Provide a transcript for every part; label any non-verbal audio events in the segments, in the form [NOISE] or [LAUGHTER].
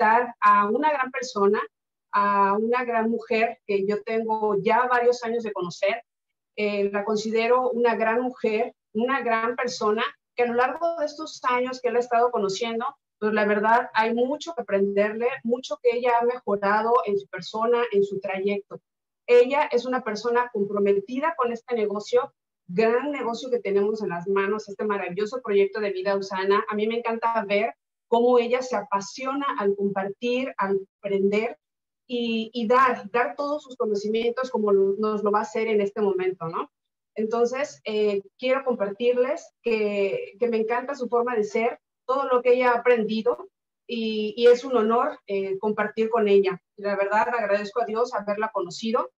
a una gran persona, a una gran mujer que yo tengo ya varios años de conocer. Eh, la considero una gran mujer, una gran persona que a lo largo de estos años que la he estado conociendo, pues la verdad hay mucho que aprenderle, mucho que ella ha mejorado en su persona, en su trayecto. Ella es una persona comprometida con este negocio, gran negocio que tenemos en las manos, este maravilloso proyecto de vida usana. A mí me encanta ver cómo ella se apasiona al compartir, al aprender y, dar, dar todos sus conocimientos como nos lo va a hacer en este momento, ¿no? Entonces, eh, quiero compartirles que, me encanta su forma de ser, todo lo que ella ha aprendido y, es un honor eh, compartir con ella. La verdad, agradezco a Dios haberla conocido.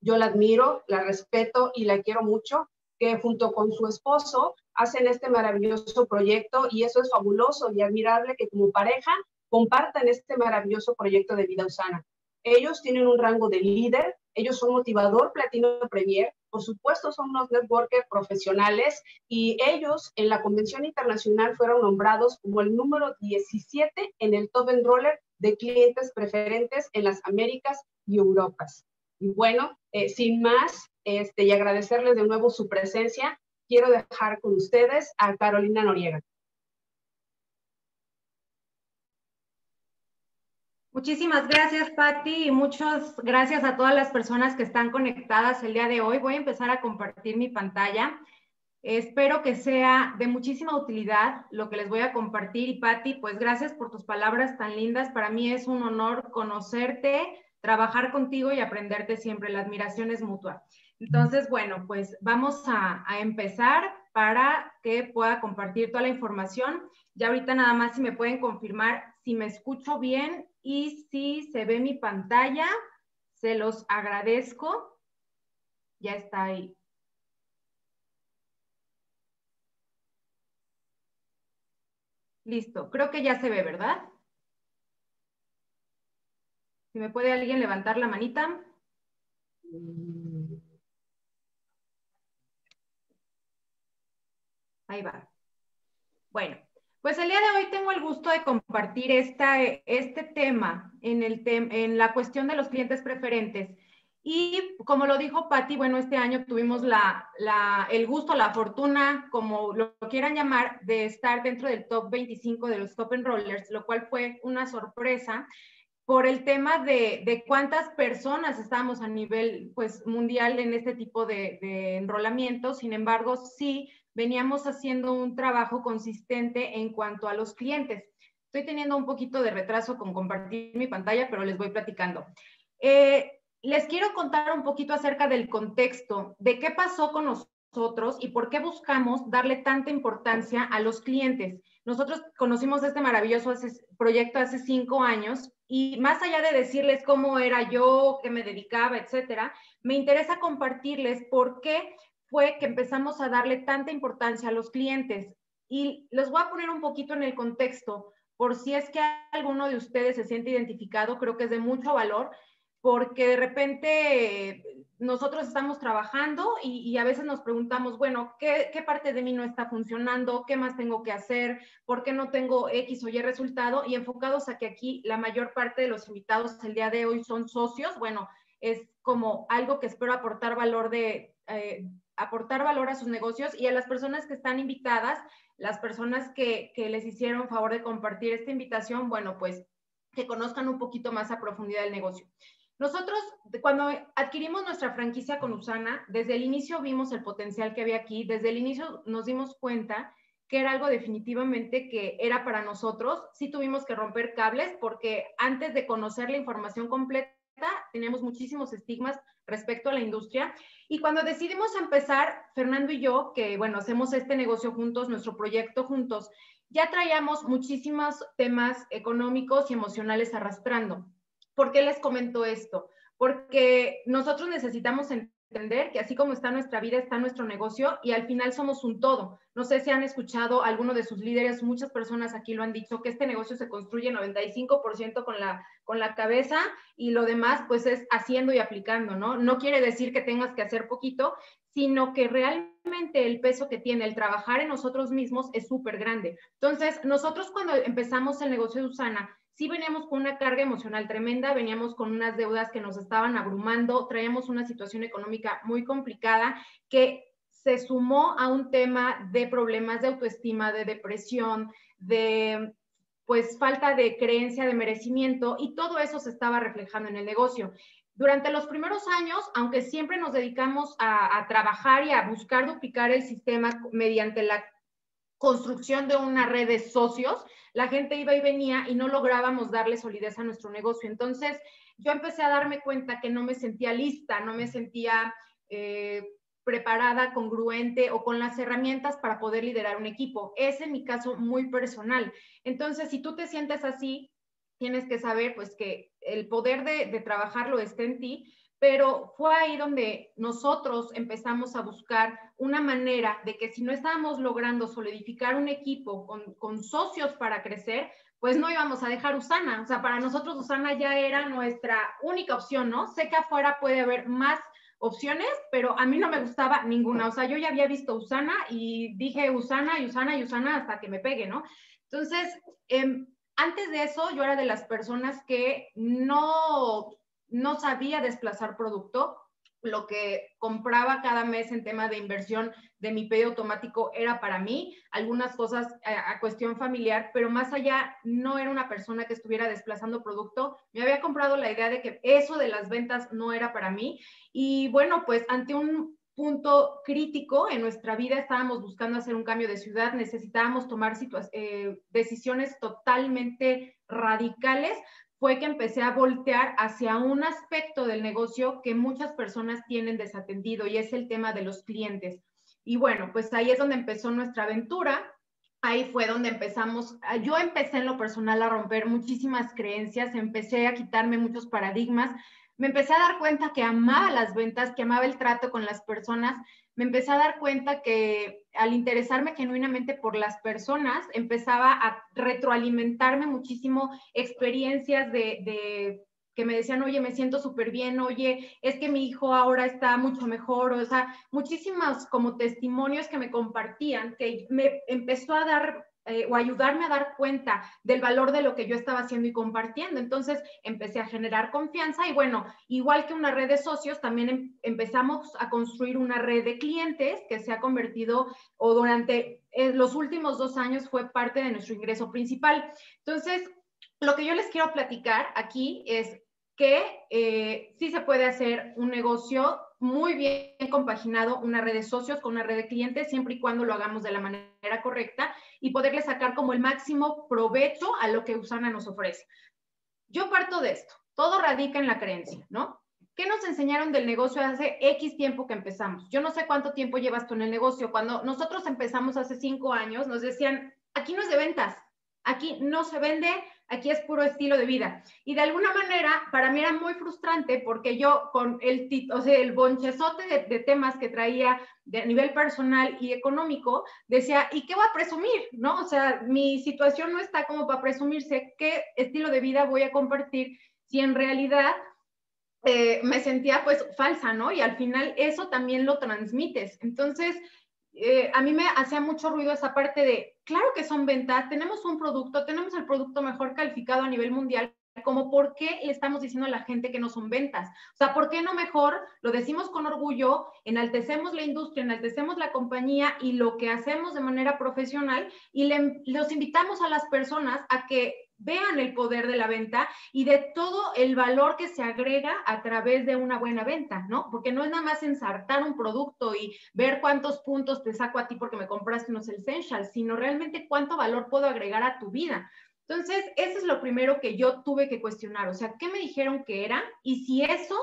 Yo la admiro, la respeto y la quiero mucho, que junto con su esposo hacen este maravilloso proyecto y eso es fabuloso y admirable que como pareja compartan este maravilloso proyecto de vida usana. Ellos tienen un rango de líder, ellos son motivador platino premier, por supuesto son unos networkers profesionales y ellos en la convención internacional fueron nombrados como el número 17 en el top enroller de clientes preferentes en las Américas y Europas. Y bueno, eh, sin más, este, y agradecerles de nuevo su presencia, quiero dejar con ustedes a Carolina Noriega. Muchísimas gracias, Patti, y muchas gracias a todas las personas que están conectadas el día de hoy. Voy a empezar a compartir mi pantalla. Espero que sea de muchísima utilidad lo que les voy a compartir. Y Patti, pues gracias por tus palabras tan lindas. Para mí es un honor conocerte, trabajar contigo y aprenderte siempre. La admiración es mutua. Entonces, bueno, pues vamos a, empezar para que pueda compartir toda la información. Ya ahorita nada más si me pueden confirmar si me escucho bien y si se ve mi pantalla, se los agradezco. Ya está ahí. Listo, creo que ya se ve, ¿verdad? Si me puede alguien levantar la manita. Ahí va. Bueno, pues el día de hoy tengo el gusto de compartir esta, este tema en, el en la cuestión de los clientes preferentes. Y como lo dijo Patti, bueno, este año tuvimos la, la, el gusto, la fortuna, como lo quieran llamar, de estar dentro del top 25 de los top enrollers, lo cual fue una sorpresa por el tema de, de cuántas personas estábamos a nivel pues, mundial en este tipo de, de enrolamiento. Sin embargo, sí veníamos haciendo un trabajo consistente en cuanto a los clientes. Estoy teniendo un poquito de retraso con compartir mi pantalla, pero les voy platicando. Eh, les quiero contar un poquito acerca del contexto, de qué pasó con nosotros y por qué buscamos darle tanta importancia a los clientes. Nosotros conocimos este maravilloso proyecto hace cinco años y más allá de decirles cómo era yo, qué me dedicaba, etcétera, me interesa compartirles por qué fue que empezamos a darle tanta importancia a los clientes. Y les voy a poner un poquito en el contexto, por si es que alguno de ustedes se siente identificado, creo que es de mucho valor, porque de repente nosotros estamos trabajando y, a veces nos preguntamos, bueno, ¿qué, ¿qué, parte de mí no está funcionando? ¿Qué más tengo que hacer? ¿Por qué no tengo X o Y resultado? Y enfocados a que aquí la mayor parte de los invitados el día de hoy son socios, bueno, es como algo que espero aportar valor de, eh, aportar valor a sus negocios y a las personas que están invitadas, las personas que, les hicieron favor de compartir esta invitación, bueno, pues que conozcan un poquito más a profundidad el negocio. Nosotros, cuando adquirimos nuestra franquicia con Usana, desde el inicio vimos el potencial que había aquí, desde el inicio nos dimos cuenta que era algo definitivamente que era para nosotros. Sí tuvimos que romper cables porque antes de conocer la información completa, teníamos muchísimos estigmas respecto a la industria. Y cuando decidimos empezar, Fernando y yo, que bueno, hacemos este negocio juntos, nuestro proyecto juntos, ya traíamos muchísimos temas económicos y emocionales arrastrando. ¿Por qué les comento esto? Porque nosotros necesitamos entender que así como está nuestra vida, está nuestro negocio y al final somos un todo. No sé si han escuchado alguno de sus líderes, muchas personas aquí lo han dicho, que este negocio se construye 95% con la, con la cabeza y lo demás pues es haciendo y aplicando, ¿no? No quiere decir que tengas que hacer poquito, sino que realmente el peso que tiene el trabajar en nosotros mismos es súper grande. Entonces, nosotros cuando empezamos el negocio de Usana, sí veníamos con una carga emocional tremenda, veníamos con unas deudas que nos estaban abrumando, traíamos una situación económica muy complicada que se sumó a un tema de problemas de autoestima, de depresión, de pues falta de creencia, de merecimiento y todo eso se estaba reflejando en el negocio. Durante los primeros años, aunque siempre nos dedicamos a, a trabajar y a buscar duplicar el sistema mediante la construcción de una red de socios, la gente iba y venía y no lográbamos darle solidez a nuestro negocio. Entonces, yo empecé a darme cuenta que no me sentía lista, no me sentía eh, preparada, congruente o con las herramientas para poder liderar un equipo. Es en mi caso muy personal. Entonces, si tú te sientes así, tienes que saber pues que el poder de, de trabajarlo está en ti pero fue ahí donde nosotros empezamos a buscar una manera de que si no estábamos logrando solidificar un equipo con, socios para crecer, pues no íbamos a dejar Usana. O sea, para nosotros Usana ya era nuestra única opción, ¿no? Sé que afuera puede haber más opciones, pero a mí no me gustaba ninguna. O sea, yo ya había visto Usana y dije Usana y Usana y Usana hasta que me pegue, ¿no? Entonces, em, antes de eso, yo era de las personas que no no sabía desplazar producto. Lo que compraba cada mes en tema de inversión de mi pedido automático era para mí, algunas cosas a, cuestión familiar, pero más allá no era una persona que estuviera desplazando producto. Me había comprado la idea de que eso de las ventas no era para mí. Y bueno, pues ante un punto crítico en nuestra vida, estábamos buscando hacer un cambio de ciudad, necesitábamos tomar eh, decisiones totalmente radicales fue que empecé a voltear hacia un aspecto del negocio que muchas personas tienen desatendido y es el tema de los clientes. Y bueno, pues ahí es donde empezó nuestra aventura. Ahí fue donde empezamos, yo empecé en lo personal a romper muchísimas creencias, empecé a quitarme muchos paradigmas, me empecé a dar cuenta que amaba las ventas, que amaba el trato con las personas, me empecé a dar cuenta que al interesarme genuinamente por las personas, empezaba a retroalimentarme muchísimo experiencias de, que me decían, oye, me siento súper bien, oye, es que mi hijo ahora está mucho mejor, o sea, muchísimos como testimonios que me compartían, que me empezó a dar eh, o ayudarme a dar cuenta del valor de lo que yo estaba haciendo y compartiendo. Entonces empecé a generar confianza y bueno, igual que una red de socios, también em, empezamos a construir una red de clientes que se ha convertido o durante eh, los últimos dos años fue parte de nuestro ingreso principal. Entonces, lo que yo les quiero platicar aquí es que eh, sí se puede hacer un negocio muy bien compaginado, una red de socios con una red de clientes, siempre y cuando lo hagamos de la manera correcta y poderle sacar como el máximo provecho a lo que Usana nos ofrece. Yo parto de esto, todo radica en la creencia, ¿no? ¿Qué nos enseñaron del negocio hace X tiempo que empezamos? Yo no sé cuánto tiempo llevas tú en el negocio. Cuando nosotros empezamos hace cinco años, nos decían, aquí no es de ventas, aquí no se vende, aquí es puro estilo de vida. Y de alguna manera, para mí era muy frustrante porque yo con el, o sea, el bonchezote de, temas que traía de, a nivel personal y económico, decía, ¿y qué voy a presumir? ¿No? O sea, mi situación no está como para presumirse qué estilo de vida voy a compartir si en realidad eh, me sentía pues falsa, ¿no? Y al final eso también lo transmites. Entonces, eh, a mí me hacía mucho ruido esa parte de, claro que son ventas, tenemos un producto, tenemos el producto mejor calificado a nivel mundial, como por qué le estamos diciendo a la gente que no son ventas. O sea, ¿por qué no mejor lo decimos con orgullo, enaltecemos la industria, enaltecemos la compañía y lo que hacemos de manera profesional y los invitamos a las personas a que vean el poder de la venta y de todo el valor que se agrega a través de una buena venta, ¿no? Porque no es nada más ensartar un producto y ver cuántos puntos te saco a ti porque me compraste unos essentials, sino realmente cuánto valor puedo agregar a tu vida. Entonces, eso es lo primero que yo tuve que cuestionar, o sea, ¿qué me dijeron que era? Y si eso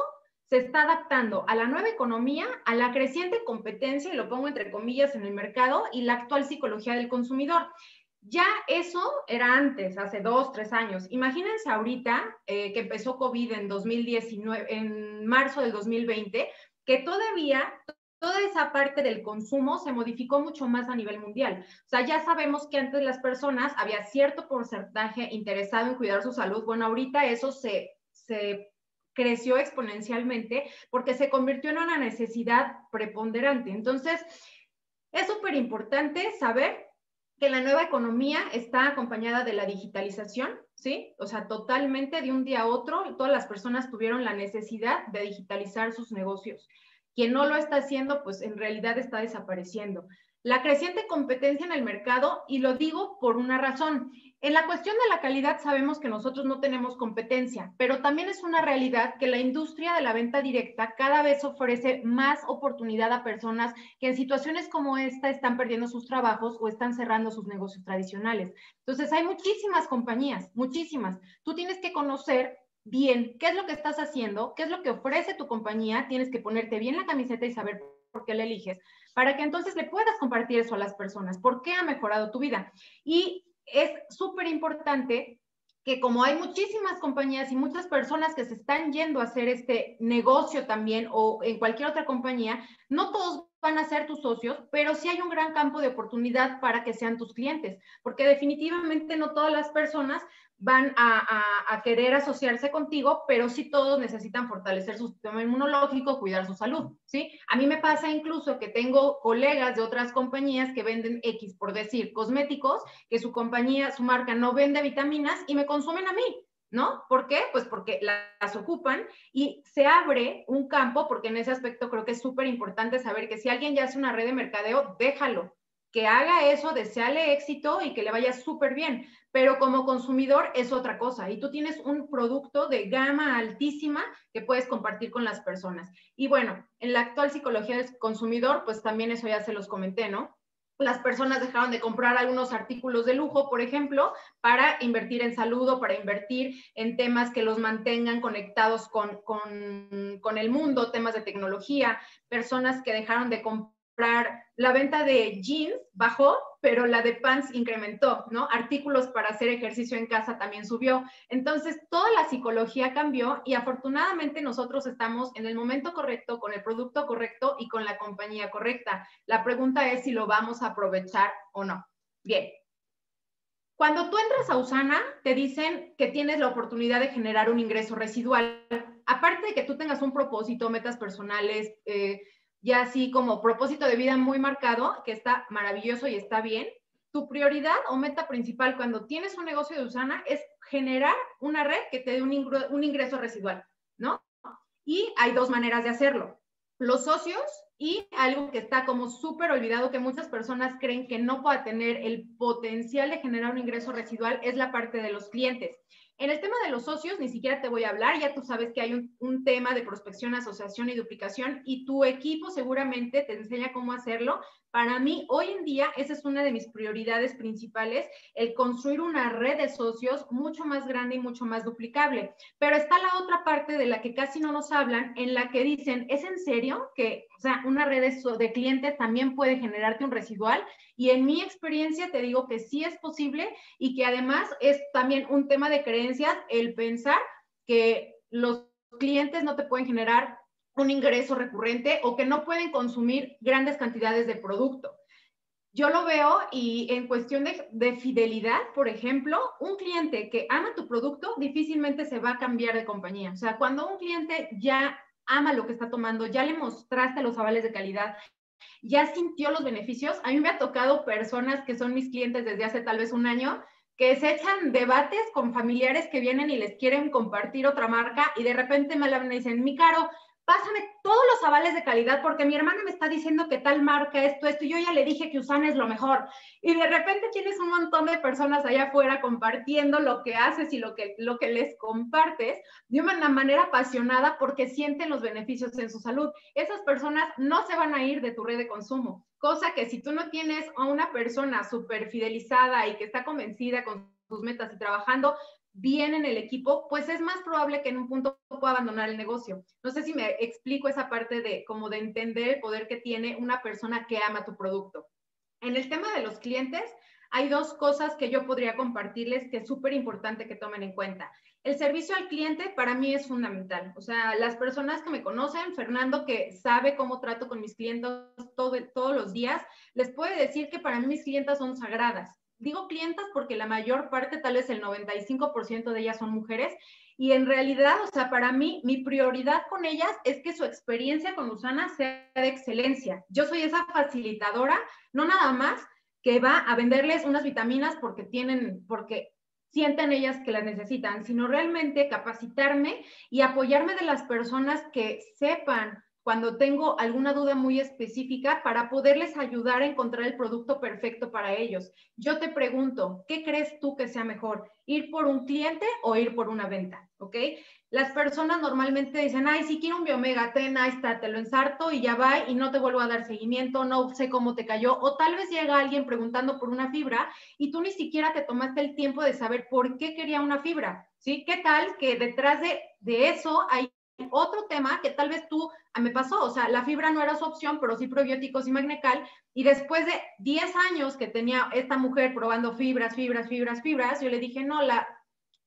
se está adaptando a la nueva economía, a la creciente competencia, y lo pongo entre comillas en el mercado, y la actual psicología del consumidor. Ya eso era antes, hace dos, tres años. Imagínense ahorita eh, que empezó COVID en 2019, en marzo del 2020, que todavía toda esa parte del consumo se modificó mucho más a nivel mundial. O sea, ya sabemos que antes las personas había cierto porcentaje interesado en cuidar su salud. Bueno, ahorita eso se, se creció exponencialmente porque se convirtió en una necesidad preponderante. Entonces, es súper importante saber que la nueva economía está acompañada de la digitalización, ¿sí? O sea, totalmente de un día a otro, todas las personas tuvieron la necesidad de digitalizar sus negocios. Quien no lo está haciendo, pues en realidad está desapareciendo. La creciente competencia en el mercado, y lo digo por una razón, en la cuestión de la calidad sabemos que nosotros no tenemos competencia, pero también es una realidad que la industria de la venta directa cada vez ofrece más oportunidad a personas que en situaciones como esta están perdiendo sus trabajos o están cerrando sus negocios tradicionales. Entonces hay muchísimas compañías, muchísimas. Tú tienes que conocer bien qué es lo que estás haciendo, qué es lo que ofrece tu compañía, tienes que ponerte bien la camiseta y saber por qué la eliges, para que entonces le puedas compartir eso a las personas, por qué ha mejorado tu vida. Y es súper importante que como hay muchísimas compañías y muchas personas que se están yendo a hacer este negocio también o en cualquier otra compañía, no todos van a ser tus socios, pero sí hay un gran campo de oportunidad para que sean tus clientes, porque definitivamente no todas las personas van a, querer asociarse contigo, pero sí todos necesitan fortalecer su sistema inmunológico, cuidar su salud, ¿sí? A mí me pasa incluso que tengo colegas de otras compañías que venden X, por decir, cosméticos, que su compañía, su marca no vende vitaminas y me consumen a mí, ¿no? ¿Por qué? Pues porque las ocupan y se abre un campo, porque en ese aspecto creo que es súper importante saber que si alguien ya hace una red de mercadeo, déjalo, que haga eso, deseale éxito y que le vaya súper bien. Pero como consumidor es otra cosa y tú tienes un producto de gama altísima que puedes compartir con las personas. Y bueno, en la actual psicología del consumidor, pues también eso ya se los comenté, ¿no? Las personas dejaron de comprar algunos artículos de lujo, por ejemplo, para invertir en salud o para invertir en temas que los mantengan conectados con, con, con el mundo, temas de tecnología, personas que dejaron de comprar la venta de jeans bajó, pero la de pants incrementó, ¿no? Artículos para hacer ejercicio en casa también subió. Entonces, toda la psicología cambió y afortunadamente nosotros estamos en el momento correcto, con el producto correcto y con la compañía correcta. La pregunta es si lo vamos a aprovechar o no. Bien. Cuando tú entras a Usana, te dicen que tienes la oportunidad de generar un ingreso residual. Aparte de que tú tengas un propósito, metas personales, eh, ya así como propósito de vida muy marcado, que está maravilloso y está bien, tu prioridad o meta principal cuando tienes un negocio de Usana es generar una red que te dé un, ingreso residual, ¿no? Y hay dos maneras de hacerlo. Los socios y algo que está como súper olvidado, que muchas personas creen que no pueda tener el potencial de generar un ingreso residual, es la parte de los clientes. En el tema de los socios, ni siquiera te voy a hablar, ya tú sabes que hay un, tema de prospección, asociación y duplicación y tu equipo seguramente te enseña cómo hacerlo. Para mí, hoy en día, esa es una de mis prioridades principales, el construir una red de socios mucho más grande y mucho más duplicable. Pero está la otra parte de la que casi no nos hablan, en la que dicen, ¿es en serio que, o sea, una red de, clientes también puede generarte un residual? Y en mi experiencia te digo que sí es posible y que además es también un tema de creencias el pensar que los clientes no te pueden generar un ingreso recurrente o que no pueden consumir grandes cantidades de producto. Yo lo veo y en cuestión de, de, fidelidad, por ejemplo, un cliente que ama tu producto difícilmente se va a cambiar de compañía. O sea, cuando un cliente ya ama lo que está tomando, ya le mostraste los avales de calidad, ya sintió los beneficios. A mí me ha tocado personas que son mis clientes desde hace tal vez un año que se echan debates con familiares que vienen y les quieren compartir otra marca y de repente me la ven y dicen, mi caro, pásame todos los avales de calidad porque mi hermana me está diciendo que tal marca, esto, esto, y yo ya le dije que Usana es lo mejor. Y de repente tienes un montón de personas allá afuera compartiendo lo que haces y lo que, lo que les compartes de una manera apasionada porque sienten los beneficios en su salud. Esas personas no se van a ir de tu red de consumo, cosa que si tú no tienes a una persona súper fidelizada y que está convencida con sus metas y trabajando bien en el equipo, pues es más probable que en un punto pueda abandonar el negocio. No sé si me explico esa parte de como de entender el poder que tiene una persona que ama tu producto. En el tema de los clientes, hay dos cosas que yo podría compartirles que es súper importante que tomen en cuenta. El servicio al cliente para mí es fundamental. O sea, las personas que me conocen, Fernando, que sabe cómo trato con mis clientes todo, todos los días, les puede decir que para mí mis clientas son sagradas digo clientas porque la mayor parte, tal vez el 95% de ellas son mujeres, y en realidad, o sea, para mí, mi prioridad con ellas es que su experiencia con Usana sea de excelencia. Yo soy esa facilitadora, no nada más que va a venderles unas vitaminas porque tienen, porque sienten ellas que las necesitan, sino realmente capacitarme y apoyarme de las personas que sepan cuando tengo alguna duda muy específica para poderles ayudar a encontrar el producto perfecto para ellos. Yo te pregunto, ¿qué crees tú que sea mejor? ¿Ir por un cliente o ir por una venta? ¿Ok? Las personas normalmente dicen, ay, si quiero un biomega, ten, ahí está, te lo ensarto y ya va y no te vuelvo a dar seguimiento, no sé cómo te cayó. O tal vez llega alguien preguntando por una fibra y tú ni siquiera te tomaste el tiempo de saber por qué quería una fibra, ¿sí? ¿Qué tal que detrás de, de eso hay otro tema que tal vez tú ah, me pasó, o sea, la fibra no era su opción, pero sí probióticos y magnecal. Y después de 10 años que tenía esta mujer probando fibras, fibras, fibras, fibras, yo le dije, no, la,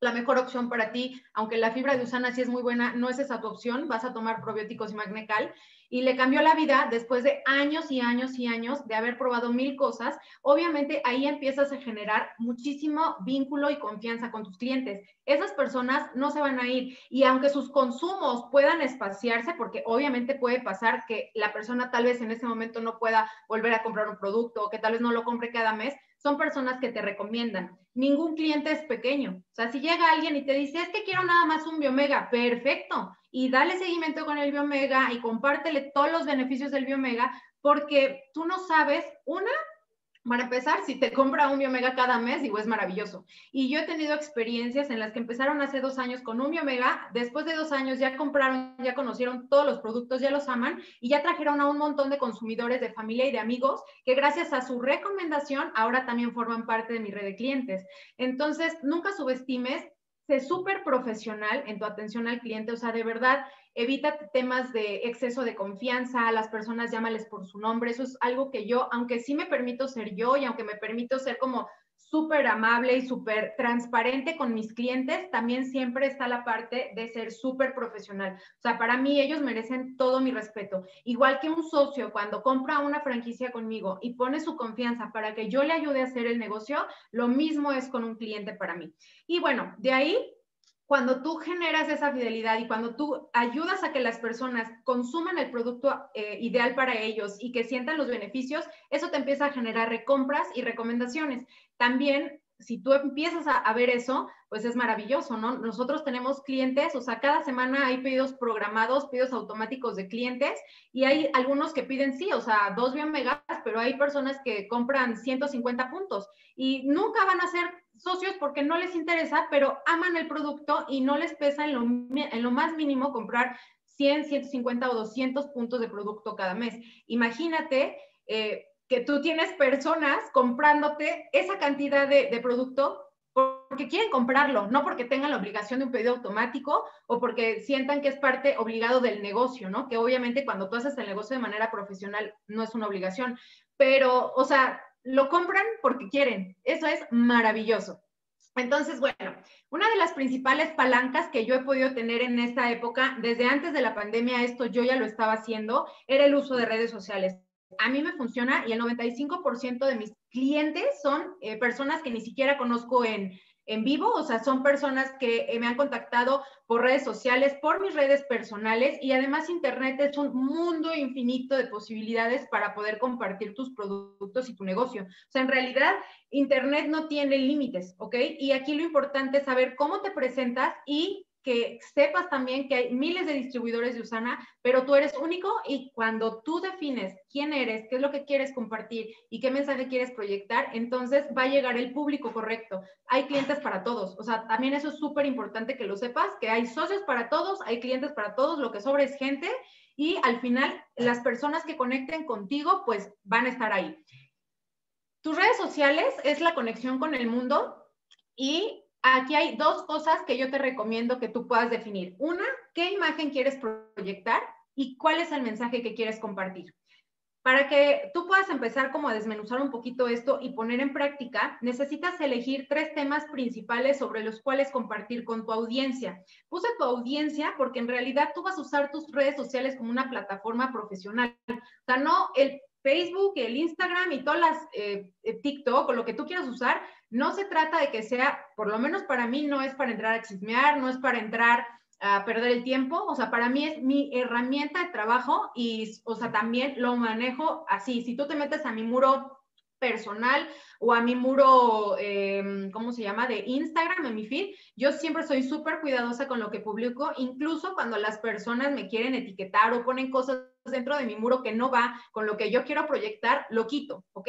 la mejor opción para ti, aunque la fibra de usana sí es muy buena, no es esa tu opción, vas a tomar probióticos y magnecal y le cambió la vida después de años y años y años de haber probado mil cosas. Obviamente ahí empiezas a generar muchísimo vínculo y confianza con tus clientes. Esas personas no se van a ir y aunque sus consumos puedan espaciarse, porque obviamente puede pasar que la persona tal vez en ese momento no pueda volver a comprar un producto o que tal vez no lo compre cada mes, son personas que te recomiendan. Ningún cliente es pequeño. O sea, si llega alguien y te dice, es que quiero nada más un biomega, perfecto. Y dale seguimiento con el biomega y compártele todos los beneficios del biomega, porque tú no sabes, una, para empezar, si te compra un Biomega cada mes, digo, es maravilloso. Y yo he tenido experiencias en las que empezaron hace dos años con un Biomega, después de dos años ya compraron, ya conocieron todos los productos, ya los aman y ya trajeron a un montón de consumidores de familia y de amigos que gracias a su recomendación ahora también forman parte de mi red de clientes. Entonces, nunca subestimes sé súper profesional en tu atención al cliente, o sea, de verdad, evita temas de exceso de confianza, a las personas llámales por su nombre, eso es algo que yo, aunque sí me permito ser yo y aunque me permito ser como súper amable y súper transparente con mis clientes, también siempre está la parte de ser súper profesional. O sea, para mí ellos merecen todo mi respeto. Igual que un socio cuando compra una franquicia conmigo y pone su confianza para que yo le ayude a hacer el negocio, lo mismo es con un cliente para mí. Y bueno, de ahí cuando tú generas esa fidelidad y cuando tú ayudas a que las personas consuman el producto eh, ideal para ellos y que sientan los beneficios, eso te empieza a generar recompras y recomendaciones. También, si tú empiezas a, ver eso, pues es maravilloso, ¿no? Nosotros tenemos clientes, o sea, cada semana hay pedidos programados, pedidos automáticos de clientes y hay algunos que piden sí, o sea, dos bien megas, pero hay personas que compran 150 puntos y nunca van a ser socios porque no les interesa, pero aman el producto y no les pesa en lo, más mínimo comprar 100, 150 o 200 puntos de producto cada mes. Imagínate eh, que tú tienes personas comprándote esa cantidad de, de producto porque quieren comprarlo, no porque tengan la obligación de un pedido automático o porque sientan que es parte obligado del negocio, ¿no? Que obviamente cuando tú haces el negocio de manera profesional no es una obligación, pero, o sea, lo compran porque quieren. Eso es maravilloso. Entonces, bueno, una de las principales palancas que yo he podido tener en esta época, desde antes de la pandemia, esto yo ya lo estaba haciendo, era el uso de redes sociales. A mí me funciona y el 95% de mis clientes son eh, personas que ni siquiera conozco en, en vivo, o sea, son personas que eh, me han contactado por redes sociales, por mis redes personales y además Internet es un mundo infinito de posibilidades para poder compartir tus productos y tu negocio. O sea, en realidad Internet no tiene límites, ¿ok? Y aquí lo importante es saber cómo te presentas y que sepas también que hay miles de distribuidores de Usana, pero tú eres único y cuando tú defines quién eres, qué es lo que quieres compartir y qué mensaje quieres proyectar, entonces va a llegar el público correcto. Hay clientes para todos, o sea, también eso es súper importante que lo sepas, que hay socios para todos, hay clientes para todos, lo que sobra es gente y al final las personas que conecten contigo pues van a estar ahí. Tus redes sociales es la conexión con el mundo y aquí hay dos cosas que yo te recomiendo que tú puedas definir. Una, ¿qué imagen quieres proyectar? Y cuál es el mensaje que quieres compartir. Para que tú puedas empezar como a desmenuzar un poquito esto y poner en práctica, necesitas elegir tres temas principales sobre los cuales compartir con tu audiencia. Puse tu audiencia porque en realidad tú vas a usar tus redes sociales como una plataforma profesional. O sea, no el Facebook, el Instagram y todas las eh, eh, TikTok o lo que tú quieras usar, no se trata de que sea, por lo menos para mí, no es para entrar a chismear, no es para entrar a perder el tiempo, o sea, para mí es mi herramienta de trabajo y, o sea, también lo manejo así. Si tú te metes a mi muro personal o a mi muro, em, ¿cómo se llama? De Instagram, en mi feed. Yo siempre soy súper cuidadosa con lo que publico, incluso cuando las personas me quieren etiquetar o ponen cosas dentro de mi muro que no va con lo que yo quiero proyectar, lo quito, ¿ok?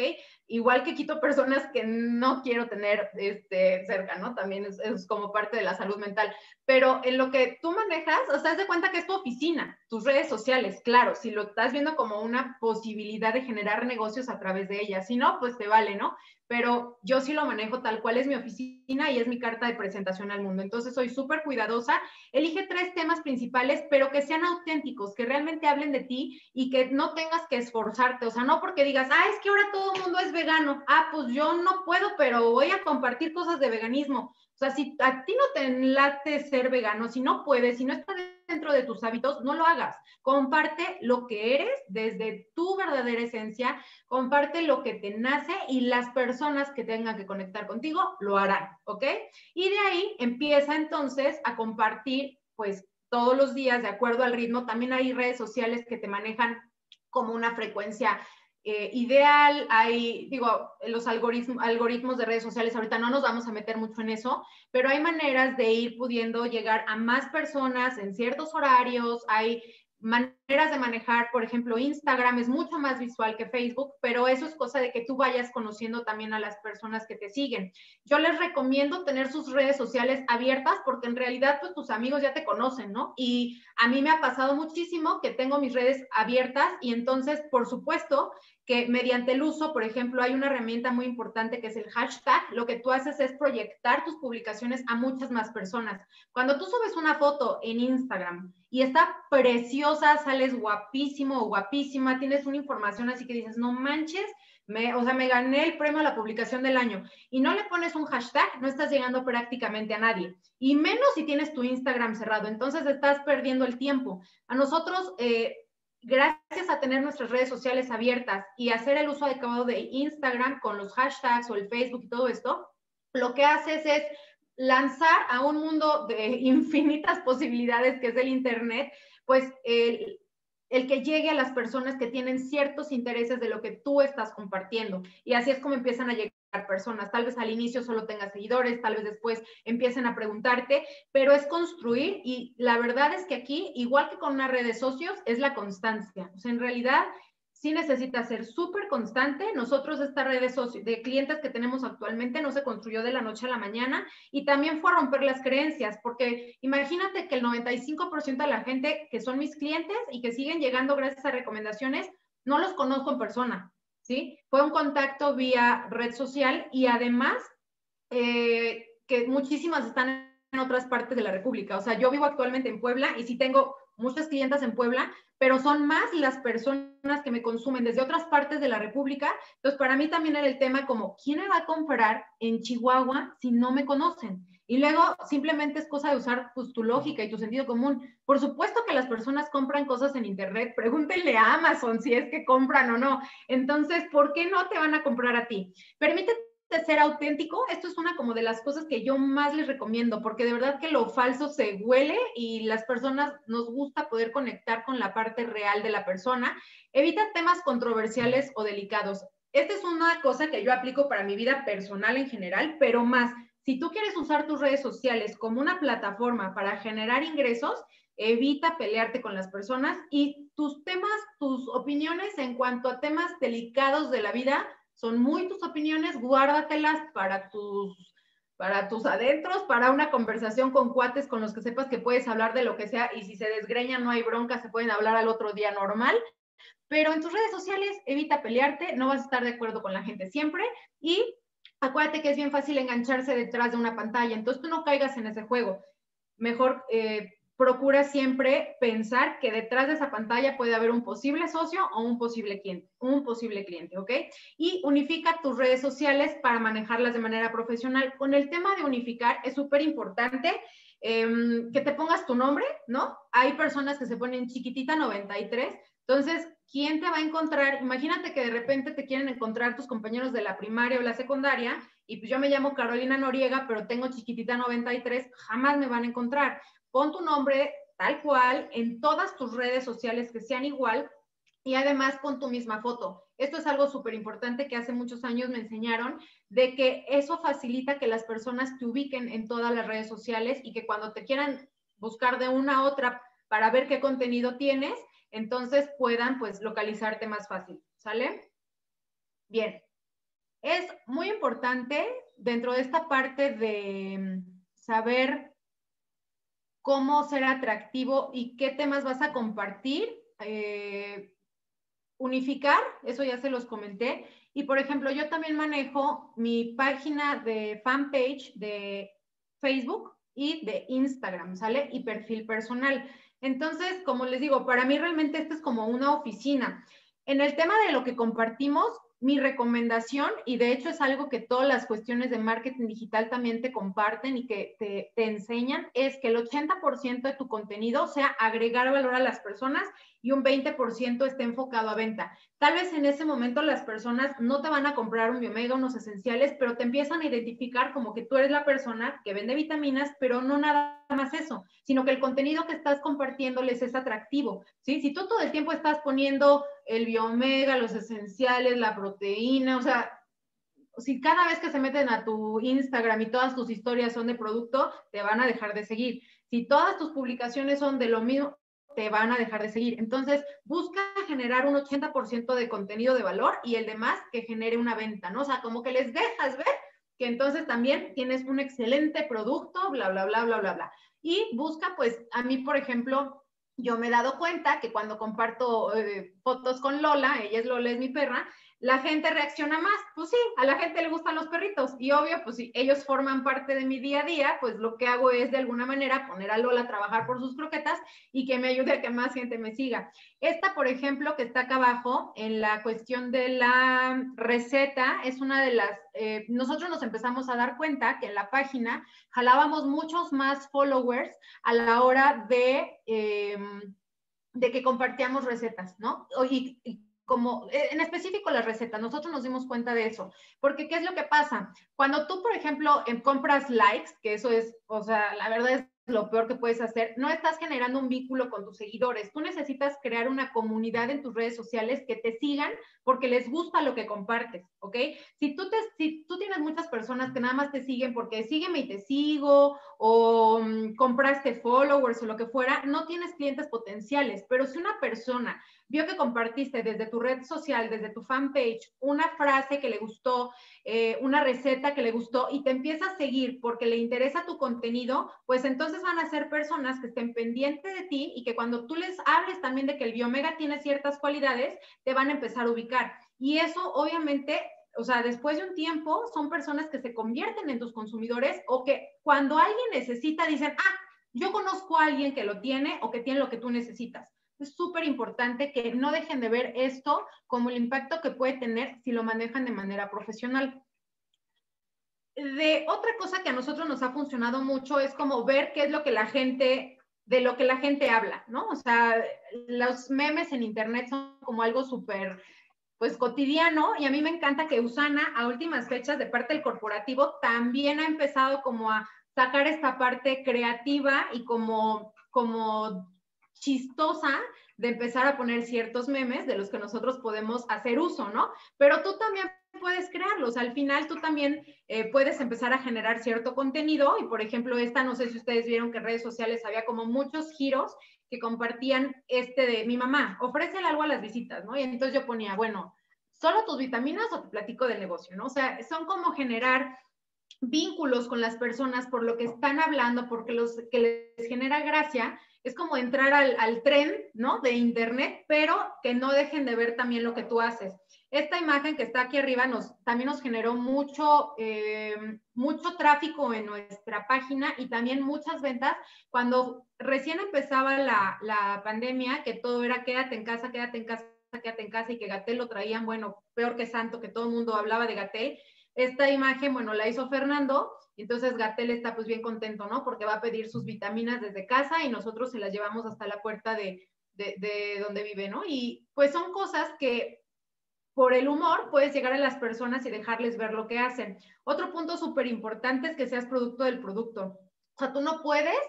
Igual que quito personas que no quiero tener este, cerca, ¿no? También es, es como parte de la salud mental. Pero en lo que tú manejas, o sea, haz de cuenta que es tu oficina, tus redes sociales, claro, si lo estás viendo como una posibilidad de generar negocios a través de ellas, si no, pues te vale, ¿no? pero yo sí lo manejo tal cual es mi oficina y es mi carta de presentación al mundo. Entonces soy súper cuidadosa. Elige tres temas principales, pero que sean auténticos, que realmente hablen de ti y que no tengas que esforzarte. O sea, no porque digas, ah, es que ahora todo el mundo es vegano. Ah, pues yo no puedo, pero voy a compartir cosas de veganismo. O sea, si a ti no te late ser vegano, si no puedes, si no está dentro de tus hábitos, no lo hagas. Comparte lo que eres desde tu verdadera esencia, comparte lo que te nace y las personas que tengan que conectar contigo lo harán, ¿ok? Y de ahí empieza entonces a compartir, pues, todos los días de acuerdo al ritmo. También hay redes sociales que te manejan como una frecuencia eh, ideal, hay, digo, los algoritmos, algoritmos de redes sociales, ahorita no nos vamos a meter mucho en eso, pero hay maneras de ir pudiendo llegar a más personas en ciertos horarios, hay maneras de manejar, por ejemplo, Instagram es mucho más visual que Facebook, pero eso es cosa de que tú vayas conociendo también a las personas que te siguen. Yo les recomiendo tener sus redes sociales abiertas porque en realidad pues tus amigos ya te conocen, ¿no? Y a mí me ha pasado muchísimo que tengo mis redes abiertas y entonces, por supuesto, mediante el uso, por ejemplo, hay una herramienta muy importante que es el hashtag. Lo que tú haces es proyectar tus publicaciones a muchas más personas. Cuando tú subes una foto en Instagram y está preciosa, sales guapísimo o guapísima, tienes una información así que dices, no manches, me, o sea, me gané el premio a la publicación del año y no le pones un hashtag, no estás llegando prácticamente a nadie. Y menos si tienes tu Instagram cerrado, entonces estás perdiendo el tiempo. A nosotros, eh, gracias a tener nuestras redes sociales abiertas y hacer el uso adecuado de Instagram con los hashtags o el Facebook y todo esto, lo que haces es lanzar a un mundo de [LAUGHS] infinitas posibilidades que es el Internet, pues el, que llegue a las personas que tienen ciertos intereses de lo que tú estás compartiendo. Y así es como empiezan a llegar personas. Tal vez al inicio solo tengas seguidores, tal vez después empiecen a preguntarte, pero es construir y la verdad es que aquí, igual que con una red de socios, es la constancia. O sea, en realidad sí necesita ser súper constante. Nosotros esta red de, de clientes que tenemos actualmente no se construyó de la noche a la mañana y también fue a romper las creencias, porque imagínate que el 95% de la gente que son mis clientes y que siguen llegando gracias a recomendaciones, no los conozco en persona. Fue un contacto vía red social y además eh, que muchísimas están en otras partes de la República. O sea, yo vivo actualmente en Puebla y sí tengo muchas clientas en Puebla, pero son más las personas que me consumen desde otras partes de la República. Entonces, para mí también era el tema como, ¿quién me va a comprar en Chihuahua si no me conocen? Y luego simplemente es cosa de usar pues, tu lógica y tu sentido común. Por supuesto que las personas compran cosas en Internet. [LAUGHS] Pregúntenle a Amazon si es que compran o no. Entonces, ¿por qué no te van a comprar a ti? Permítete ser auténtico. Esto es una como de las cosas que yo más les recomiendo, porque de verdad que lo falso se huele y las personas nos gusta poder conectar con la parte real de la persona. Evita temas controversiales o delicados. Esta es una cosa que yo aplico para mi vida personal en general, pero más si tú quieres usar tus redes sociales como una plataforma para generar ingresos, evita pelearte con las personas y tus temas, tus opiniones en cuanto a temas delicados de la vida son muy tus opiniones, guárdatelas para tus para tus adentros, para una conversación con cuates con los que sepas que puedes hablar de lo que sea y si se desgreña no hay bronca, se pueden hablar al otro día normal. Pero en tus redes sociales evita pelearte, no vas a estar de acuerdo con la gente siempre y acuérdate que es bien fácil engancharse detrás de una pantalla, entonces tú no caigas en ese juego. Mejor eh, procura siempre pensar que detrás de esa pantalla puede haber un posible socio o un posible cliente, un posible cliente, ¿ok? Y unifica tus redes sociales para manejarlas de manera profesional. Con el tema de unificar es súper importante em, que te pongas tu nombre, ¿no? Hay personas que se ponen chiquitita 93, entonces ¿quién te va a encontrar? Imagínate que de repente te quieren encontrar tus compañeros de la primaria o la secundaria y pues yo me llamo Carolina Noriega, pero tengo chiquitita 93, jamás me van a encontrar. Pon tu nombre tal cual en todas tus redes sociales que sean igual y además pon tu misma foto. Esto es algo súper importante que hace muchos años me enseñaron de que eso facilita que las personas te ubiquen en todas las redes sociales y que cuando te quieran buscar de una a otra para ver qué contenido tienes, entonces puedan pues localizarte más fácil, ¿sale? Bien, es muy importante dentro de esta parte de mm, saber cómo ser atractivo y qué temas vas a compartir, eh, unificar, eso ya se los comenté. Y por ejemplo, yo también manejo mi página de fanpage de Facebook y de Instagram, ¿sale? Y perfil personal. Entonces, como les digo, para mí realmente esto es como una oficina. En el tema de lo que compartimos, mi recomendación, y de hecho es algo que todas las cuestiones de marketing digital también te comparten y que te, te enseñan, es que el 80% de tu contenido sea agregar valor a las personas y un 20% esté enfocado a venta. Tal vez en ese momento las personas no te van a comprar un biomega, unos esenciales, pero te empiezan a identificar como que tú eres la persona que vende vitaminas, pero no nada más eso, sino que el contenido que estás compartiendo les es atractivo, ¿sí? Si tú todo el tiempo estás poniendo el biomega, los esenciales, la proteína, o sea, si cada vez que se meten a tu Instagram y todas tus historias son de producto, te van a dejar de seguir. Si todas tus publicaciones son de lo mismo, te van a dejar de seguir. Entonces, busca generar un 80% de contenido de valor y el demás que genere una venta, ¿no? O sea, como que les dejas ver que entonces también tienes un excelente producto, bla, bla, bla, bla, bla, bla. Y busca, pues, a mí, por ejemplo, yo me he dado cuenta que cuando comparto eh, fotos con Lola, ella es Lola, es mi perra, la gente reacciona más. Pues sí, a la gente le gustan los perritos y obvio, pues si ellos forman parte de mi día a día, pues lo que hago es de alguna manera poner a Lola a trabajar por sus croquetas y que me ayude a que más gente me siga. Esta, por ejemplo, que está acá abajo en la cuestión de la receta, es una de las, eh, nosotros nos empezamos a dar cuenta que en la página jalábamos muchos más followers a la hora de... Em, de que compartíamos recetas, ¿no? Y, como eh, en específico las recetas, nosotros nos dimos cuenta de eso, porque ¿qué es lo que pasa? Cuando tú, por ejemplo, en compras likes, que eso es, o sea, la verdad es lo peor que puedes hacer, no estás generando un vínculo con tus seguidores. Tú necesitas crear una comunidad en tus redes sociales que te sigan porque les gusta lo que compartes, ¿ok? Si tú, te, si tú tienes muchas personas que nada más te siguen porque sígueme y te sigo o um, compraste followers o lo que fuera, no tienes clientes potenciales. Pero si una persona vio que compartiste desde tu red social, desde tu fanpage, una frase que le gustó, eh, una receta que le gustó y te empieza a seguir porque le interesa tu contenido, pues entonces van a ser personas que estén pendientes de ti y que cuando tú les hables también de que el biomega tiene ciertas cualidades, te van a empezar a ubicar. Y eso obviamente o sea, después de un tiempo, son personas que se convierten en tus consumidores o que cuando alguien necesita dicen, ah, yo conozco a alguien que lo tiene o que tiene lo que tú necesitas es súper importante que no dejen de ver esto como el impacto que puede tener si lo manejan de manera profesional. De otra cosa que a nosotros nos ha funcionado mucho es como ver qué es lo que la gente, de lo que la gente habla, ¿no? O sea, los memes en internet son como algo súper, pues cotidiano y a mí me encanta que Usana a últimas fechas de parte del corporativo también ha empezado como a sacar esta parte creativa y como, como chistosa de empezar a poner ciertos memes de los que nosotros podemos hacer uso, ¿no? Pero tú también puedes crearlos. Al final tú también eh, puedes empezar a generar cierto contenido y, por ejemplo, esta, no sé si ustedes vieron que en redes sociales había como muchos giros que compartían este de mi mamá, ofrécele algo a las visitas, ¿no? Y entonces yo ponía, bueno, ¿solo tus vitaminas o te platico del negocio, ¿no? O sea, son como generar vínculos con las personas por lo que están hablando, porque los que les genera gracia es como entrar al, tren, ¿no? De Internet, pero que no dejen de ver también lo que tú haces. Esta imagen que está aquí arriba nos, también nos generó mucho, eh, mucho tráfico en nuestra página y también muchas ventas cuando recién empezaba la, la pandemia, que todo era quédate en casa, quédate en casa, quédate en casa y que Gatel lo traían, bueno, peor que santo, que todo el mundo hablaba de Gatel. Esta imagen, bueno, la hizo Fernando entonces Gatel está pues bien contento, ¿no? Porque va a pedir sus vitaminas desde casa y nosotros se las llevamos hasta la puerta de, donde vive, ¿no? Y pues son cosas que por el humor puedes llegar a las personas y dejarles ver lo que hacen. Otro punto súper importante es que seas producto del producto. O sea, tú no puedes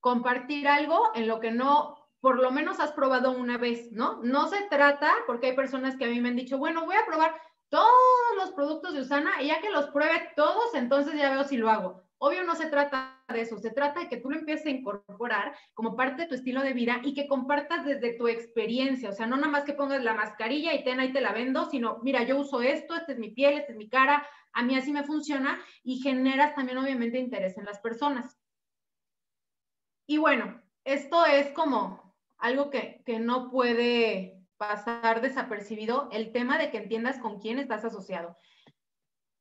compartir algo en lo que no, por lo menos has probado una vez, ¿no? No se trata, porque hay personas que a mí me han dicho, bueno, voy a probar, todos los productos de Usana y ya que los pruebe todos, entonces ya veo si lo hago. Obvio no se trata de eso, se trata de que tú lo empieces a incorporar como parte de tu estilo de vida y que compartas desde tu experiencia, o sea, no nada más que pongas la mascarilla y ten ahí te la vendo, sino mira, yo uso esto, esta es mi piel, esta es mi cara, a mí así me funciona y generas también obviamente interés en las personas. Y bueno, esto es como algo que, que no puede pasar desapercibido, el tema de que entiendas con quién estás asociado.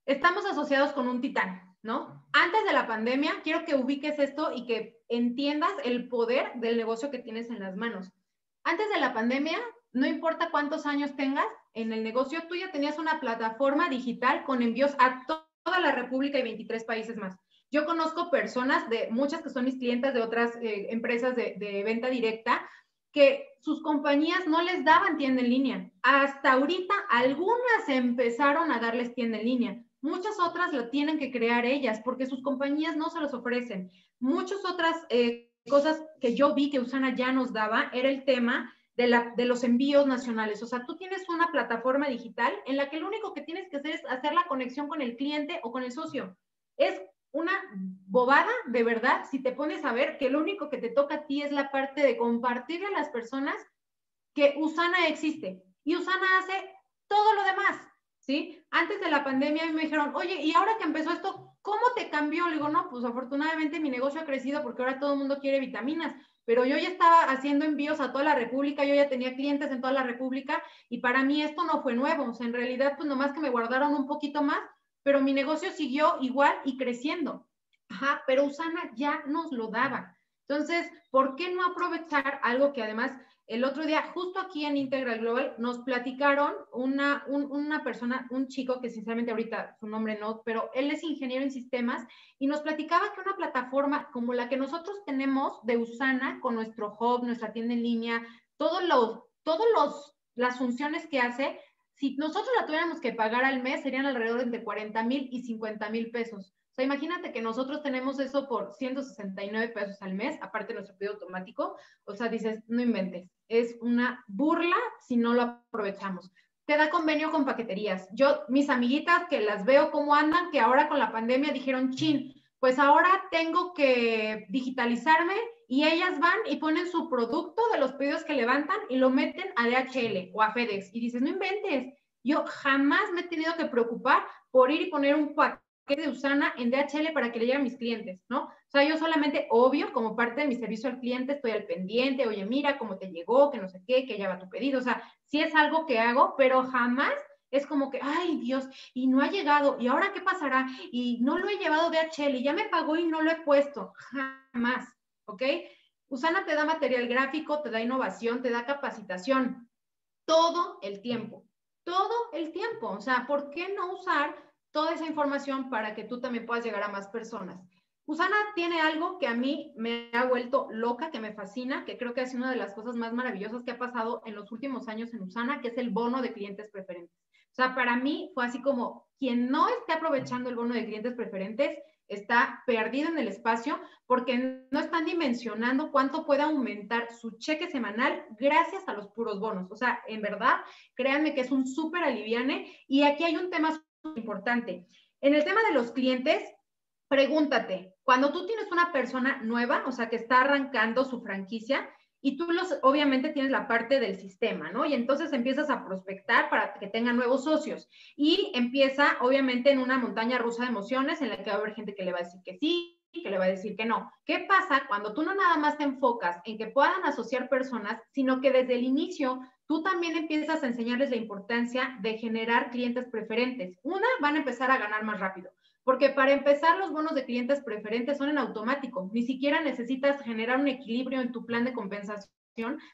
Estamos asociados con un titán, ¿no? Antes de la pandemia, quiero que ubiques esto y que entiendas el poder del negocio que tienes en las manos. Antes de la pandemia, no importa cuántos años tengas en el negocio, tú ya tenías una plataforma digital con envíos a toda la República y 23 países más. Yo conozco personas de muchas que son mis clientes de otras eh, empresas de, de venta directa que sus compañías no les daban tienda en línea. Hasta ahorita algunas empezaron a darles tienda en línea. Muchas otras lo tienen que crear ellas porque sus compañías no se los ofrecen. Muchas otras eh, cosas que yo vi que Usana ya nos daba era el tema de, la, de los envíos nacionales. O sea, tú tienes una plataforma digital en la que lo único que tienes que hacer es hacer la conexión con el cliente o con el socio. Es una bobada, de verdad, si te pones a ver que lo único que te toca a ti es la parte de compartirle a las personas que Usana existe. Y Usana hace todo lo demás. ¿sí? Antes de la pandemia me dijeron, oye, ¿y ahora que empezó esto, cómo te cambió? Le digo, no, pues afortunadamente mi negocio ha crecido porque ahora todo el mundo quiere vitaminas, pero yo ya estaba haciendo envíos a toda la República, yo ya tenía clientes en toda la República y para mí esto no fue nuevo, o sea, en realidad pues nomás que me guardaron un poquito más, pero mi negocio siguió igual y creciendo. Ajá, pero Usana ya nos lo daba. Entonces, ¿por qué no aprovechar algo que además el otro día, justo aquí en Integral Global, nos platicaron una, una persona, un chico que sinceramente ahorita su nombre no, pero él es ingeniero en sistemas y nos platicaba que una plataforma como la que nosotros tenemos de Usana con nuestro hub, nuestra tienda en línea, todos los, todos los, las funciones que hace, si nosotros la tuviéramos que pagar al mes, serían alrededor de entre 40 mil y 50 mil pesos sea, imagínate que nosotros tenemos eso por 169 pesos al mes, aparte de nuestro pedido automático. O sea, dices, no inventes. Es una burla si no lo aprovechamos. Te da convenio con paqueterías. Yo, mis amiguitas que las veo cómo andan, que ahora con la pandemia dijeron, chin, pues ahora tengo que digitalizarme y ellas van y ponen su producto de los pedidos que levantan y lo meten a DHL o a FedEx. Y dices, no inventes. Yo jamás me he tenido que preocupar por ir y poner un paquete de Usana en DHL para que le lleguen a mis clientes, ¿no? O sea, yo solamente, obvio, como parte de mi servicio al cliente, estoy al pendiente, oye, mira cómo te llegó, que no sé qué, que ya va tu pedido, o sea, sí es algo que hago, pero jamás es como que, ay Dios, y no ha llegado, y ahora qué pasará, y no lo he llevado DHL, y ya me pagó y no lo he puesto, jamás, ¿ok? Usana te da material gráfico, te da innovación, te da capacitación, todo el tiempo, todo el tiempo, o sea, ¿por qué no usar toda esa información para que tú también puedas llegar a más personas. Usana tiene algo que a mí me ha vuelto loca, que me fascina, que creo que es una de las cosas más maravillosas que ha pasado en los últimos años en Usana, que es el bono de clientes preferentes. O sea, para mí fue así como quien no esté aprovechando el bono de clientes preferentes está perdido en el espacio porque no están dimensionando cuánto puede aumentar su cheque semanal gracias a los puros bonos. O sea, en verdad, créanme que es un súper aliviane y aquí hay un tema importante. En el tema de los clientes, pregúntate, cuando tú tienes una persona nueva, o sea, que está arrancando su franquicia, y tú los, obviamente tienes la parte del sistema, ¿no? Y entonces empiezas a prospectar para que tengan nuevos socios. Y empieza, obviamente, en una montaña rusa de emociones en la que va a haber gente que le va a decir que sí, que le va a decir que no. ¿Qué pasa cuando tú no nada más te enfocas en que puedan asociar personas, sino que desde el inicio tú también empiezas a enseñarles la importancia de generar clientes preferentes. Una, van a empezar a ganar más rápido, porque para empezar los bonos de clientes preferentes son en automático, ni siquiera necesitas generar un equilibrio en tu plan de compensación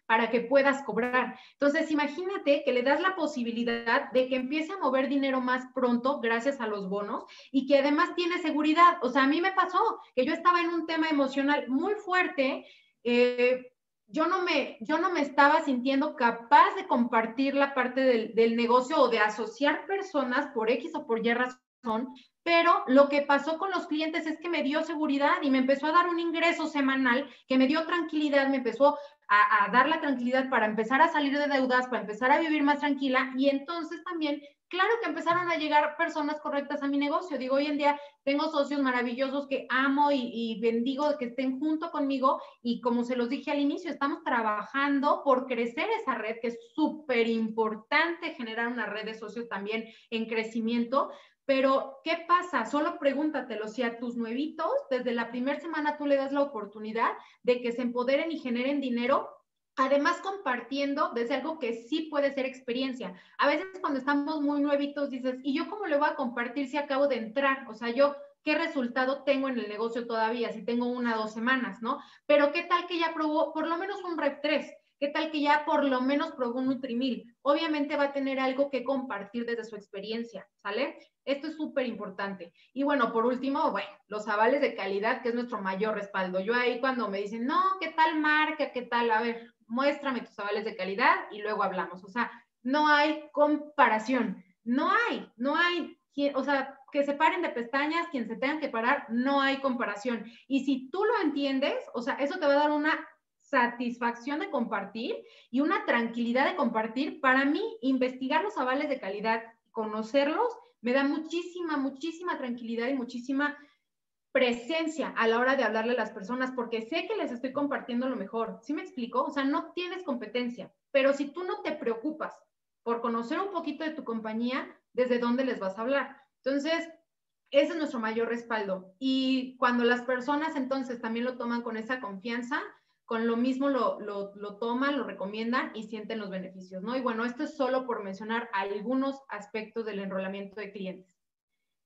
para que puedas cobrar. Entonces, imagínate que le das la posibilidad de que empiece a mover dinero más pronto gracias a los bonos y que además tiene seguridad. O sea, a mí me pasó que yo estaba en un tema emocional muy fuerte. Eh, yo no me, yo no me estaba sintiendo capaz de compartir la parte del, del, negocio o de asociar personas por X o por Y razón pero lo que pasó con los clientes es que me dio seguridad y me empezó a dar un ingreso semanal que me dio tranquilidad, me empezó a, dar la tranquilidad para empezar a salir de deudas, para empezar a vivir más tranquila y entonces también claro que empezaron a llegar personas correctas a mi negocio. Digo, hoy en día tengo socios maravillosos que amo y, bendigo que estén junto conmigo y como se los dije al inicio, estamos trabajando por crecer esa red, que es súper importante generar una red de socios también en crecimiento. Pero, ¿qué pasa? Solo pregúntatelo. Si a tus nuevitos, desde la primera semana tú le das la oportunidad de que se empoderen y generen dinero, Además, compartiendo desde algo que sí puede ser experiencia. A veces cuando estamos muy nuevitos dices, ¿y yo cómo le voy a compartir si acabo de entrar? O sea, yo, ¿qué resultado tengo en el negocio todavía? Si tengo una o dos semanas, ¿no? Pero ¿qué tal que ya probó por lo menos un Rep 3? ¿Qué tal que ya por lo menos probó un Nutrimil? Obviamente va a tener algo que compartir desde su experiencia, ¿sale? Esto es súper importante. Y bueno, por último, bueno, los avales de calidad, que es nuestro mayor respaldo. Yo ahí cuando me dicen, no, ¿qué tal marca? ¿Qué tal? A ver, muéstrame tus avales de calidad y luego hablamos. O sea, no hay comparación, no hay, no hay, o sea, que se paren de pestañas, quien se tengan que parar, no hay comparación. Y si tú lo entiendes, o sea, eso te va a dar una satisfacción de compartir y una tranquilidad de compartir. Para mí, investigar los avales de calidad, conocerlos, me da muchísima, muchísima tranquilidad y muchísima presencia a la hora de hablarle a las personas, porque sé que les estoy compartiendo lo mejor. ¿Sí me explico? O sea, no tienes competencia, pero si tú no te preocupas por conocer un poquito de tu compañía, ¿desde dónde les vas a hablar? Entonces, ese es nuestro mayor respaldo. Y cuando las personas entonces también lo toman con esa confianza, con lo mismo lo, lo, toman, lo recomiendan y sienten los beneficios, ¿no? Y bueno, esto es solo por mencionar algunos aspectos del enrolamiento de clientes.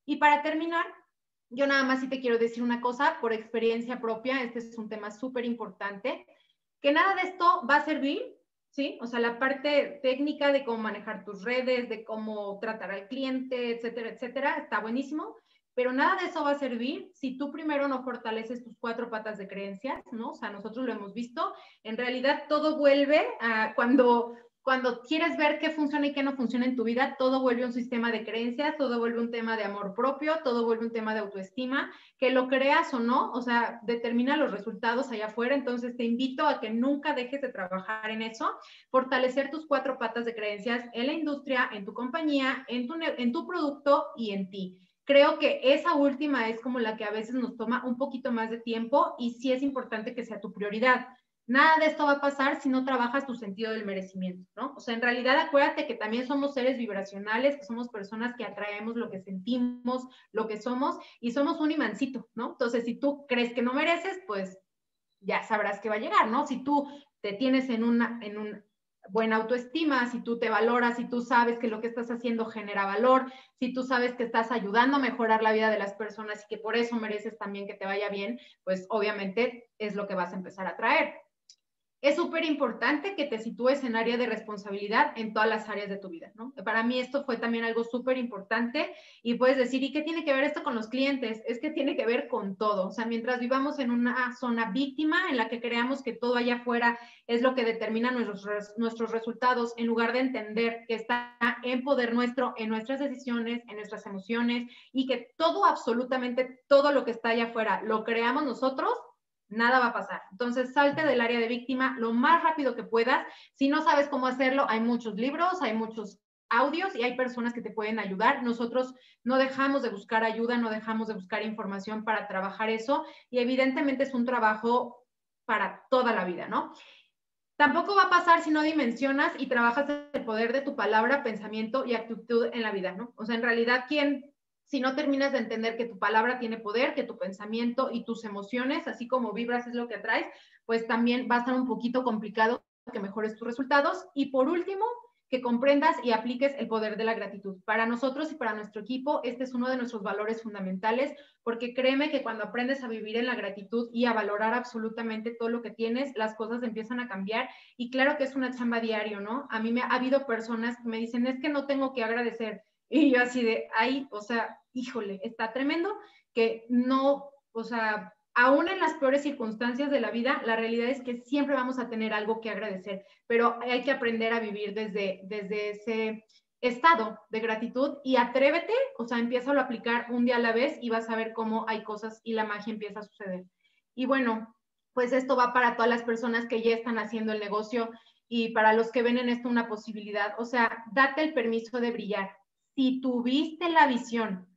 Y para terminar, yo nada más sí te quiero decir una cosa, por experiencia propia, este es un tema súper importante, que nada de esto va a servir, ¿sí? O sea, la parte técnica de cómo manejar tus redes, de cómo tratar al cliente, etcétera, etcétera, está buenísimo, pero nada de eso va a servir si tú primero no fortaleces tus cuatro patas de creencias, ¿no? O sea, nosotros lo hemos visto, en realidad todo vuelve a cuando cuando quieres ver qué funciona y qué no funciona en tu vida, todo vuelve un sistema de creencias, todo vuelve un tema de amor propio, todo vuelve un tema de autoestima, que lo creas o no, o sea, determina los resultados allá afuera. Entonces te invito a que nunca dejes de trabajar en eso, fortalecer tus cuatro patas de creencias en la industria, en tu compañía, en tu, en tu producto y en ti. Creo que esa última es como la que a veces nos toma un poquito más de tiempo y sí es importante que sea tu prioridad Nada de esto va a pasar si no trabajas tu sentido del merecimiento, ¿no? O sea, en realidad acuérdate que también somos seres vibracionales, que somos personas que atraemos lo que sentimos, lo que somos, y somos un imancito, ¿no? Entonces, si tú crees que no mereces, pues ya sabrás que va a llegar, ¿no? Si tú te tienes en una, en un buena autoestima, si tú te valoras, si tú sabes que lo que estás haciendo genera valor, si tú sabes que estás ayudando a mejorar la vida de las personas y que por eso mereces también que te vaya bien, pues obviamente es lo que vas a empezar a traer es súper importante que te sitúes en área de responsabilidad en todas las áreas de tu vida, ¿no? Para mí esto fue también algo súper importante y puedes decir, ¿y qué tiene que ver esto con los clientes? Es que tiene que ver con todo, o sea, mientras vivamos en una zona víctima en la que creamos que todo allá afuera es lo que determina nuestros, nuestros resultados, en lugar de entender que está en poder nuestro, en nuestras decisiones, en nuestras emociones y que todo, absolutamente todo lo que está allá afuera lo creamos nosotros, nada va a pasar. Entonces, salte del área de víctima lo más rápido que puedas. Si no sabes cómo hacerlo, hay muchos libros, hay muchos audios y hay personas que te pueden ayudar. Nosotros no dejamos de buscar ayuda, no dejamos de buscar información para trabajar eso y evidentemente es un trabajo para toda la vida, ¿no? Tampoco va a pasar si no dimensionas y trabajas el poder de tu palabra, pensamiento y actitud en la vida, ¿no? O sea, en realidad, ¿quién si no terminas de entender que tu palabra tiene poder, que tu pensamiento y tus emociones, así como vibras es lo que atraes, pues también va a estar un poquito complicado que mejores tus resultados. Y por último, que comprendas y apliques el poder de la gratitud. Para nosotros y para nuestro equipo, este es uno de nuestros valores fundamentales, porque créeme que cuando aprendes a vivir en la gratitud y a valorar absolutamente todo lo que tienes, las cosas empiezan a cambiar. Y claro que es una chamba diario, ¿no? A mí me ha habido personas que me dicen, es que no tengo que agradecer. Y yo así de, ay, o sea, híjole, está tremendo que no, o sea, aún en las peores circunstancias de la vida, la realidad es que siempre vamos a tener algo que agradecer, pero hay que aprender a vivir desde, desde ese estado de gratitud y atrévete, o sea, empieza a aplicar un día a la vez y vas a ver cómo hay cosas y la magia empieza a suceder. Y bueno, pues esto va para todas las personas que ya están haciendo el negocio y para los que ven en esto una posibilidad. O sea, date el permiso de brillar. Si tuviste la visión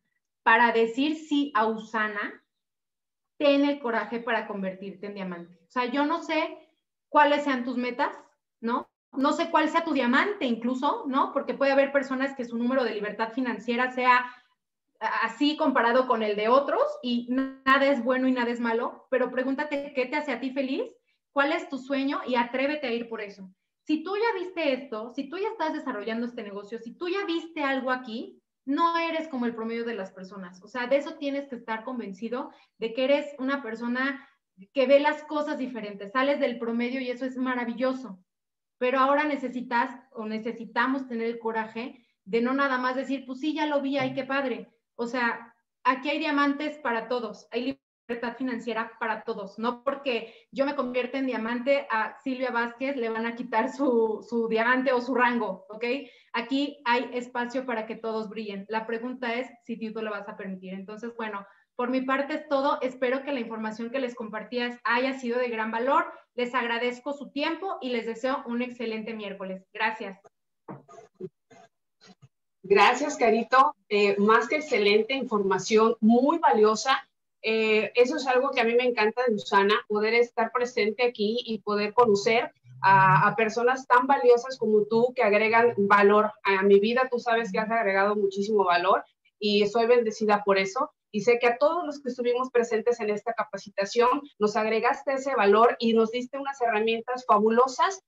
para decir sí a Usana, ten el coraje para convertirte en diamante. O sea, yo no sé cuáles sean tus metas, ¿no? No sé cuál sea tu diamante incluso, ¿no? Porque puede haber personas que su número de libertad financiera sea así comparado con el de otros y nada es bueno y nada es malo, pero pregúntate qué te hace a ti feliz, cuál es tu sueño y atrévete a ir por eso. Si tú ya viste esto, si tú ya estás desarrollando este negocio, si tú ya viste algo aquí, no eres como el promedio de las personas. O sea, de eso tienes que estar convencido, de que eres una persona que ve las cosas diferentes, sales del promedio y eso es maravilloso. Pero ahora necesitas o necesitamos tener el coraje de no nada más decir, pues sí, ya lo vi, ay, qué padre. O sea, aquí hay diamantes para todos, hay libertad financiera para todos, no porque yo me convierta en diamante a Silvia Vázquez le van a quitar su, su diamante o su rango, ¿ok? Aquí hay espacio para que todos brillen. La pregunta es si tú lo vas a permitir. Entonces, bueno, por mi parte es todo. Espero que la información que les compartías haya sido de gran valor. Les agradezco su tiempo y les deseo un excelente miércoles. Gracias. Gracias, Carito. Eh, más que excelente información, muy valiosa. Eh, eso es algo que a mí me encanta de poder estar presente aquí y poder conocer a, personas tan valiosas como tú que agregan valor a mi vida. Tú sabes que has agregado muchísimo valor y soy bendecida por eso y sé que a todos los que estuvimos presentes en esta capacitación nos agregaste ese valor y nos diste unas herramientas fabulosas